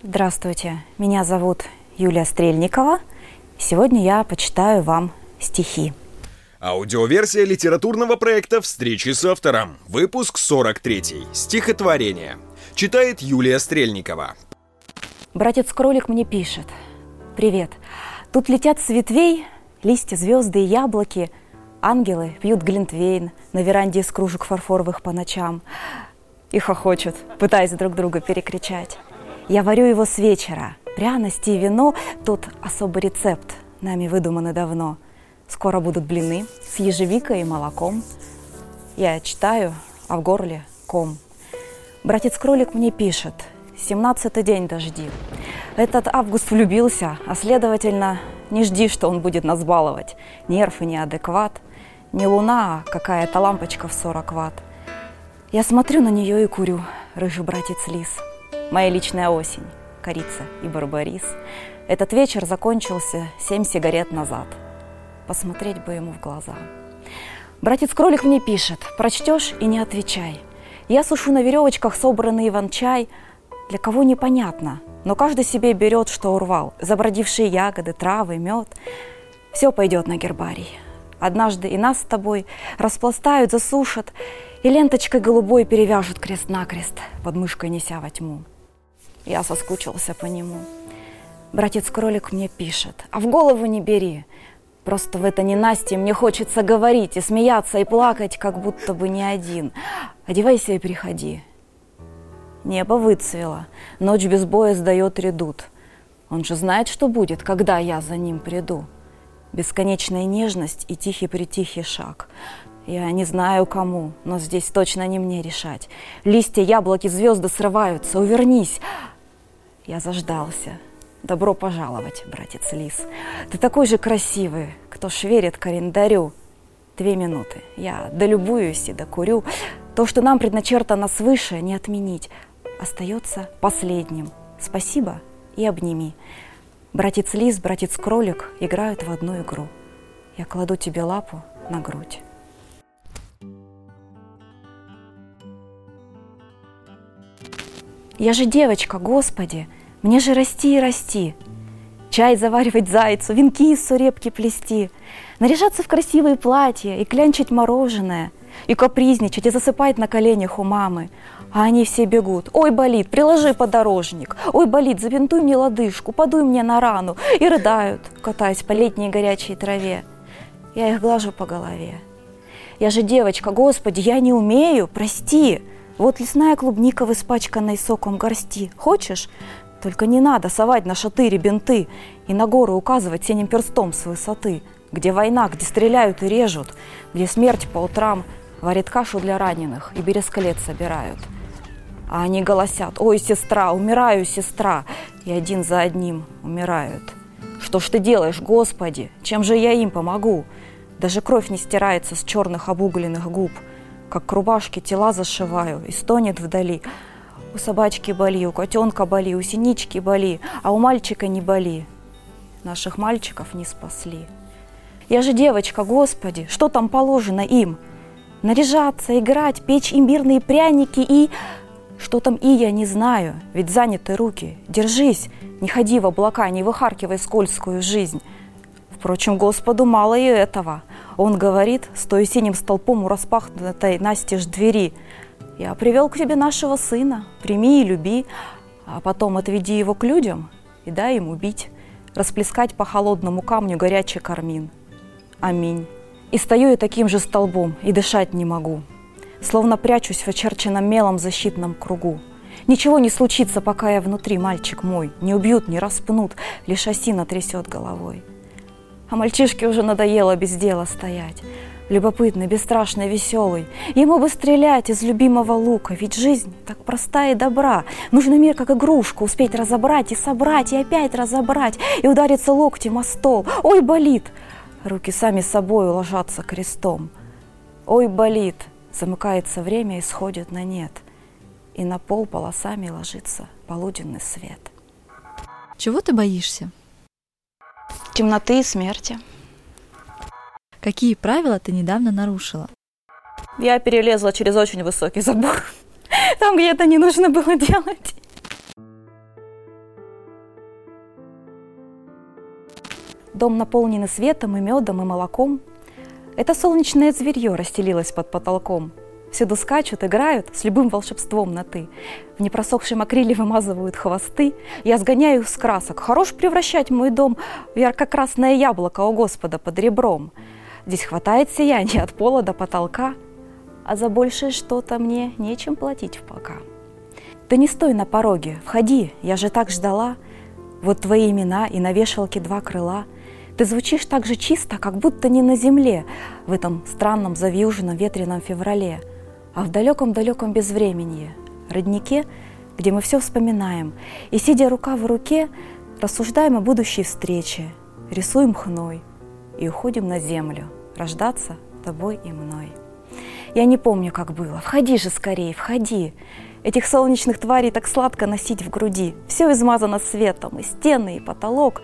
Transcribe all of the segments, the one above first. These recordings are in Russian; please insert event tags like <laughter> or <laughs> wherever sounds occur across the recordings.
Здравствуйте, меня зовут Юлия Стрельникова. Сегодня я почитаю вам стихи. Аудиоверсия литературного проекта «Встречи с автором». Выпуск 43. Стихотворение. Читает Юлия Стрельникова. Братец-кролик мне пишет. Привет. Тут летят с ветвей листья, звезды и яблоки. Ангелы пьют глинтвейн на веранде из кружек фарфоровых по ночам. И хохочут, пытаясь друг друга перекричать. Я варю его с вечера. Пряности и вино – тут особый рецепт, нами выдуманный давно. Скоро будут блины с ежевикой и молоком. Я читаю, а в горле ком. Братец-кролик мне пишет. Семнадцатый день дожди. Этот август влюбился, а следовательно, не жди, что он будет нас баловать. Нерв и неадекват. Не луна, а какая-то лампочка в 40 ватт. Я смотрю на нее и курю, рыжий братец лис. Моя личная осень, корица и барбарис. Этот вечер закончился семь сигарет назад. Посмотреть бы ему в глаза. Братец-кролик мне пишет, прочтешь и не отвечай. Я сушу на веревочках собранный иван-чай. Для кого непонятно, но каждый себе берет, что урвал. Забродившие ягоды, травы, мед. Все пойдет на гербарий. Однажды и нас с тобой распластают, засушат, и ленточкой голубой перевяжут крест-накрест, под мышкой неся во тьму. Я соскучился по нему. Братец-кролик мне пишет, а в голову не бери. Просто в это ненастье мне хочется говорить и смеяться, и плакать, как будто бы не один. Одевайся и приходи. Небо выцвело, ночь без боя сдает редут. Он же знает, что будет, когда я за ним приду. Бесконечная нежность и тихий-притихий шаг. Я не знаю кому, но здесь точно не мне решать. Листья, яблоки, звезды срываются. Увернись. Я заждался. Добро пожаловать, братец Лис. Ты такой же красивый, кто ж верит календарю. Две минуты. Я долюбуюсь и докурю. То, что нам предначертано свыше, не отменить. Остается последним. Спасибо и обними. Братец Лис, братец Кролик играют в одну игру. Я кладу тебе лапу на грудь. Я же девочка, Господи, мне же расти и расти. Чай заваривать зайцу, венки из сурепки плести, наряжаться в красивые платья и клянчить мороженое, и капризничать, и засыпать на коленях у мамы. А они все бегут. Ой, болит, приложи подорожник. Ой, болит, забинтуй мне лодыжку, подуй мне на рану. И рыдают, катаясь по летней горячей траве. Я их глажу по голове. Я же девочка, Господи, я не умею, прости. Вот лесная клубника в испачканной соком горсти. Хочешь? Только не надо совать на шатыре бинты и на горы указывать синим перстом с высоты, где война, где стреляют и режут, где смерть по утрам варит кашу для раненых и берескалет собирают. А они голосят, ой, сестра, умираю, сестра, и один за одним умирают. Что ж ты делаешь, Господи? Чем же я им помогу? Даже кровь не стирается с черных обугленных губ – как к рубашке тела зашиваю, и стонет вдали. У собачки боли, у котенка боли, у синички боли, а у мальчика не боли. Наших мальчиков не спасли. Я же девочка, Господи, что там положено им? Наряжаться, играть, печь имбирные пряники и... Что там и я не знаю, ведь заняты руки. Держись, не ходи в облака, не выхаркивай скользкую жизнь. Впрочем, Господу мало и этого. Он говорит, стоя синим столпом у распахнутой настежь двери, «Я привел к тебе нашего сына, прими и люби, а потом отведи его к людям и дай ему бить, расплескать по холодному камню горячий кармин. Аминь. И стою я таким же столбом, и дышать не могу, словно прячусь в очерченном мелом защитном кругу. Ничего не случится, пока я внутри, мальчик мой, не убьют, не распнут, лишь осина трясет головой. А мальчишке уже надоело без дела стоять. Любопытный, бесстрашный, веселый. Ему бы стрелять из любимого лука, ведь жизнь так проста и добра. Нужно мир как игрушку успеть разобрать и собрать, и опять разобрать, и удариться локтем о стол. Ой, болит! Руки сами собой ложатся крестом. Ой, болит! Замыкается время и сходит на нет. И на пол полосами ложится полуденный свет. Чего ты боишься? темноты и смерти. Какие правила ты недавно нарушила? Я перелезла через очень высокий забор. <laughs> Там, где это не нужно было делать. Дом наполнен и светом, и медом, и молоком. Это солнечное зверье расстелилось под потолком. Всюду скачут, играют, с любым волшебством на «ты». В непросохшем акриле вымазывают хвосты. Я сгоняю их с красок. Хорош превращать мой дом в ярко-красное яблоко, у Господа, под ребром. Здесь хватает сияния от пола до потолка, а за большее что-то мне нечем платить пока. Ты не стой на пороге, входи, я же так ждала. Вот твои имена и на вешалке два крыла. Ты звучишь так же чисто, как будто не на земле в этом странном завьюженном ветреном феврале, а в далеком-далеком безвременье, роднике, где мы все вспоминаем, и, сидя рука в руке, рассуждаем о будущей встрече, рисуем хной и уходим на землю – рождаться тобой и мной. Я не помню, как было. Входи же скорее, входи. Этих солнечных тварей так сладко носить в груди. Все измазано светом, и стены, и потолок.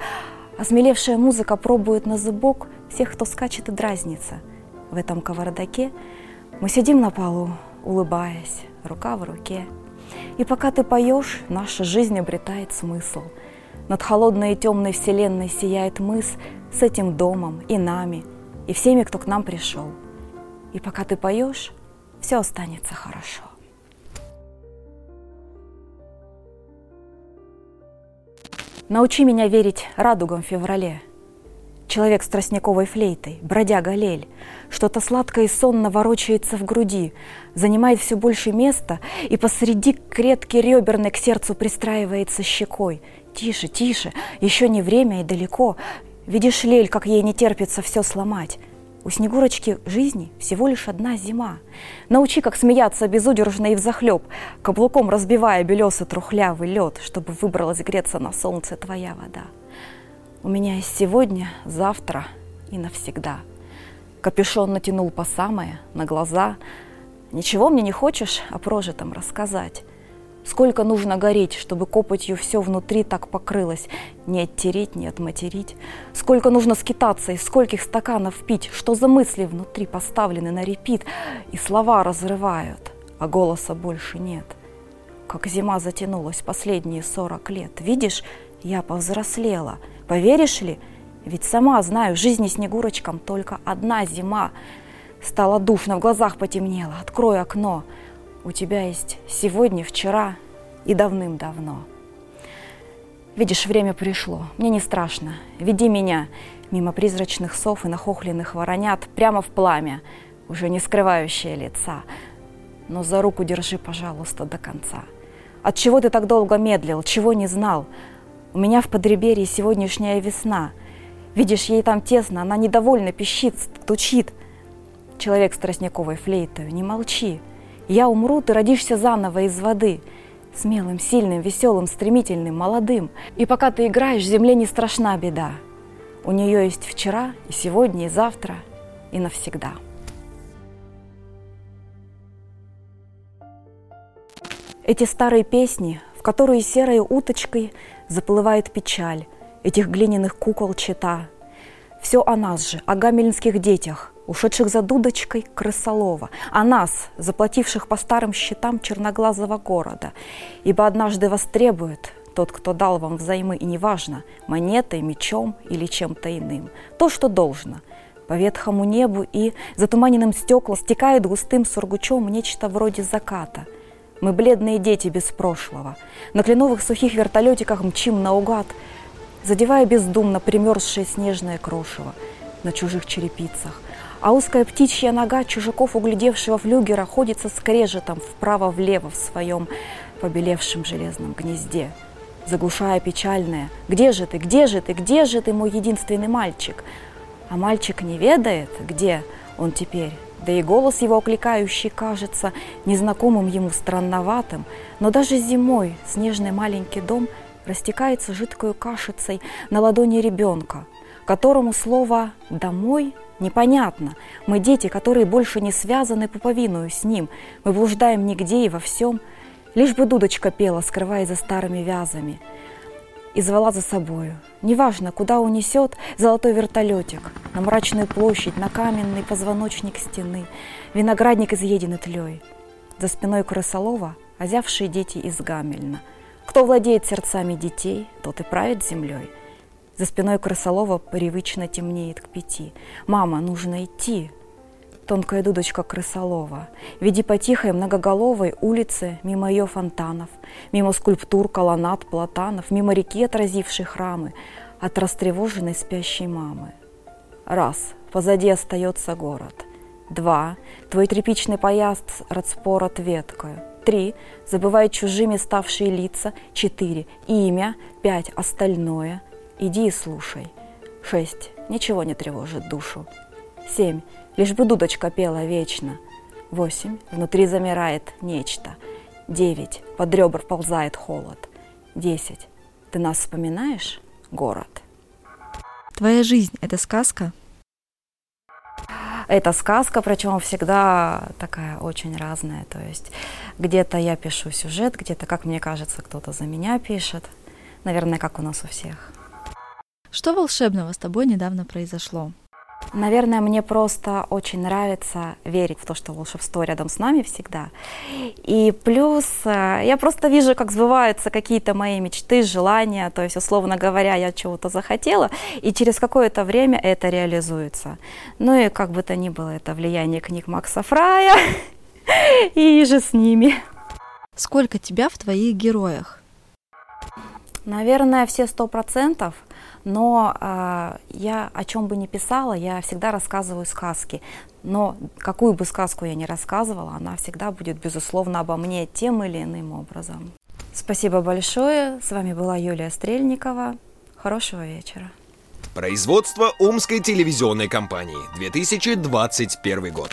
Осмелевшая музыка пробует на зубок всех, кто скачет и дразнится. В этом кавардаке мы сидим на полу, улыбаясь, рука в руке. И пока ты поешь, наша жизнь обретает смысл. Над холодной и темной вселенной сияет мыс с этим домом и нами – и всеми, кто к нам пришел. И пока ты поешь, все останется хорошо. Научи меня верить радугам в феврале. Человек с тростниковой флейтой, бродяга лель, что-то сладкое и сонно ворочается в груди, занимает все больше места и посреди клетки реберной к сердцу пристраивается щекой. Тише, тише, еще не время и далеко, Видишь, Лель, как ей не терпится все сломать. У Снегурочки жизни всего лишь одна зима. Научи, как смеяться безудержно и взахлеб, каблуком разбивая белесый трухлявый лед, чтобы выбралась греться на солнце твоя вода. У меня есть сегодня, завтра и навсегда. Капюшон натянул по самое, на глаза. Ничего мне не хочешь о прожитом рассказать. Сколько нужно гореть, чтобы копотью все внутри так покрылось, не оттереть, не отматерить? Сколько нужно скитаться, из скольких стаканов пить? Что за мысли внутри поставлены на репит, и слова разрывают, а голоса больше нет? Как зима затянулась последние сорок лет. Видишь, я повзрослела. Поверишь ли? Ведь сама знаю, в жизни Снегурочкам только одна зима. Стало душно, в глазах потемнело. Открой окно. У тебя есть сегодня, вчера и давным-давно. Видишь, время пришло. Мне не страшно. Веди меня мимо призрачных сов и нахохленных воронят прямо в пламя, уже не скрывающее лица. Но за руку держи, пожалуйста, до конца. От чего ты так долго медлил, чего не знал? У меня в подреберье сегодняшняя весна. Видишь, ей там тесно, она недовольно пищит, стучит. Человек с тростниковой флейтой, не молчи. Я умру, ты родишься заново из воды. Смелым, сильным, веселым, стремительным, молодым. И пока ты играешь, земле не страшна беда. У нее есть вчера, и сегодня, и завтра, и навсегда. Эти старые песни, в которые серой уточкой заплывает печаль, этих глиняных кукол чита. Все о нас же, о гамельнских детях, ушедших за дудочкой крысолова, а нас, заплативших по старым счетам черноглазого города, ибо однажды востребует тот, кто дал вам взаймы, и неважно, монетой, мечом или чем-то иным, то, что должно. По ветхому небу и затуманенным стеклам стекает густым сургучом нечто вроде заката. Мы бледные дети без прошлого. На кленовых сухих вертолетиках мчим наугад, задевая бездумно примерзшее снежное крошево на чужих черепицах – а узкая птичья нога чужаков, углядевшего флюгера, ходится скрежетом вправо-влево в своем побелевшем железном гнезде, заглушая печальное «Где же ты? Где же ты? Где же ты, мой единственный мальчик?» А мальчик не ведает, где он теперь, да и голос его окликающий кажется незнакомым ему странноватым, но даже зимой снежный маленький дом растекается жидкою кашицей на ладони ребенка, которому слово «домой» Непонятно. Мы дети, которые больше не связаны пуповиную с ним. Мы блуждаем нигде и во всем. Лишь бы дудочка пела, скрываясь за старыми вязами. И звала за собою. Неважно, куда унесет золотой вертолетик. На мрачную площадь, на каменный позвоночник стены. Виноградник изъеденный тлей. За спиной крысолова озявшие дети из Гамельна. Кто владеет сердцами детей, тот и правит землей. За спиной крысолова привычно темнеет к пяти. «Мама, нужно идти!» Тонкая дудочка крысолова. Веди по тихой многоголовой улице, мимо ее фонтанов, мимо скульптур, колоннад, платанов, мимо реки, отразившей храмы, от растревоженной спящей мамы. Раз. Позади остается город. Два. Твой тряпичный поезд радспорот веткою. Три. Забывай чужими ставшие лица. Четыре. Имя. Пять. Остальное. Иди и слушай. Шесть. Ничего не тревожит душу. Семь. Лишь бы дудочка пела вечно. Восемь. Внутри замирает нечто. Девять. Под ребр ползает холод. Десять. Ты нас вспоминаешь, город? Твоя жизнь – это сказка? Это сказка, причем всегда такая очень разная. То есть где-то я пишу сюжет, где-то, как мне кажется, кто-то за меня пишет. Наверное, как у нас у всех. Что волшебного с тобой недавно произошло? Наверное, мне просто очень нравится верить в то, что волшебство рядом с нами всегда. И плюс э, я просто вижу, как сбываются какие-то мои мечты, желания. То есть, условно говоря, я чего-то захотела, и через какое-то время это реализуется. Ну и как бы то ни было, это влияние книг Макса Фрая <laughs> и же с ними. Сколько тебя в твоих героях? Наверное, все сто процентов – но э, я о чем бы ни писала, я всегда рассказываю сказки. Но какую бы сказку я ни рассказывала, она всегда будет, безусловно, обо мне тем или иным образом. Спасибо большое. С вами была Юлия Стрельникова. Хорошего вечера. Производство Омской телевизионной компании. 2021 год.